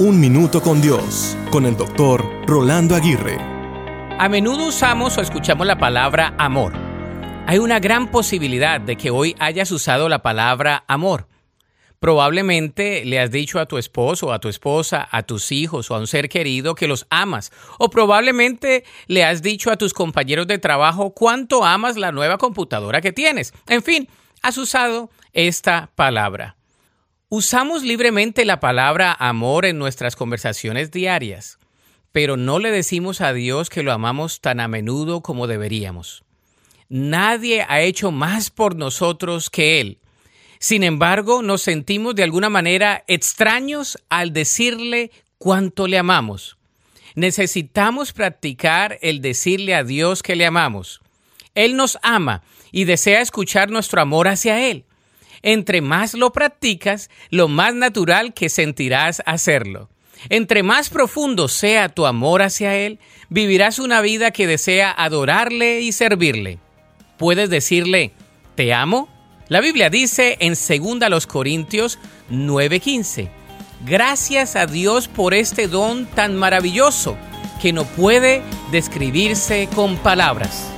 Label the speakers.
Speaker 1: Un Minuto con Dios, con el doctor Rolando Aguirre.
Speaker 2: A menudo usamos o escuchamos la palabra amor. Hay una gran posibilidad de que hoy hayas usado la palabra amor. Probablemente le has dicho a tu esposo, a tu esposa, a tus hijos o a un ser querido que los amas. O probablemente le has dicho a tus compañeros de trabajo cuánto amas la nueva computadora que tienes. En fin, has usado esta palabra. Usamos libremente la palabra amor en nuestras conversaciones diarias, pero no le decimos a Dios que lo amamos tan a menudo como deberíamos. Nadie ha hecho más por nosotros que Él. Sin embargo, nos sentimos de alguna manera extraños al decirle cuánto le amamos. Necesitamos practicar el decirle a Dios que le amamos. Él nos ama y desea escuchar nuestro amor hacia Él. Entre más lo practicas, lo más natural que sentirás hacerlo. Entre más profundo sea tu amor hacia Él, vivirás una vida que desea adorarle y servirle. Puedes decirle, ¿te amo? La Biblia dice en 2 Corintios 9:15, gracias a Dios por este don tan maravilloso que no puede describirse con palabras.